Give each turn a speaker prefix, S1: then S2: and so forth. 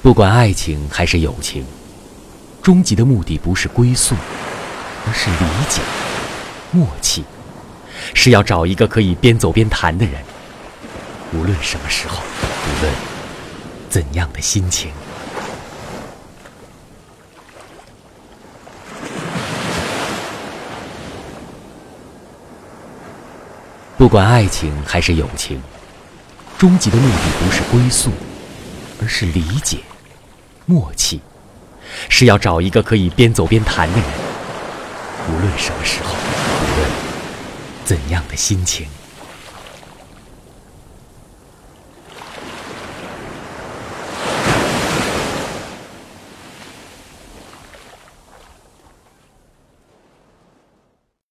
S1: 不管爱情还是友情，终极的目的不是归宿，而是理解、默契，是要找一个可以边走边谈的人。无论什么时候，无论怎样的心情。不管爱情还是友情，终极的目的不是归宿，而是理解、默契，是要找一个可以边走边谈的人。无论什么时候，无论怎样的心情。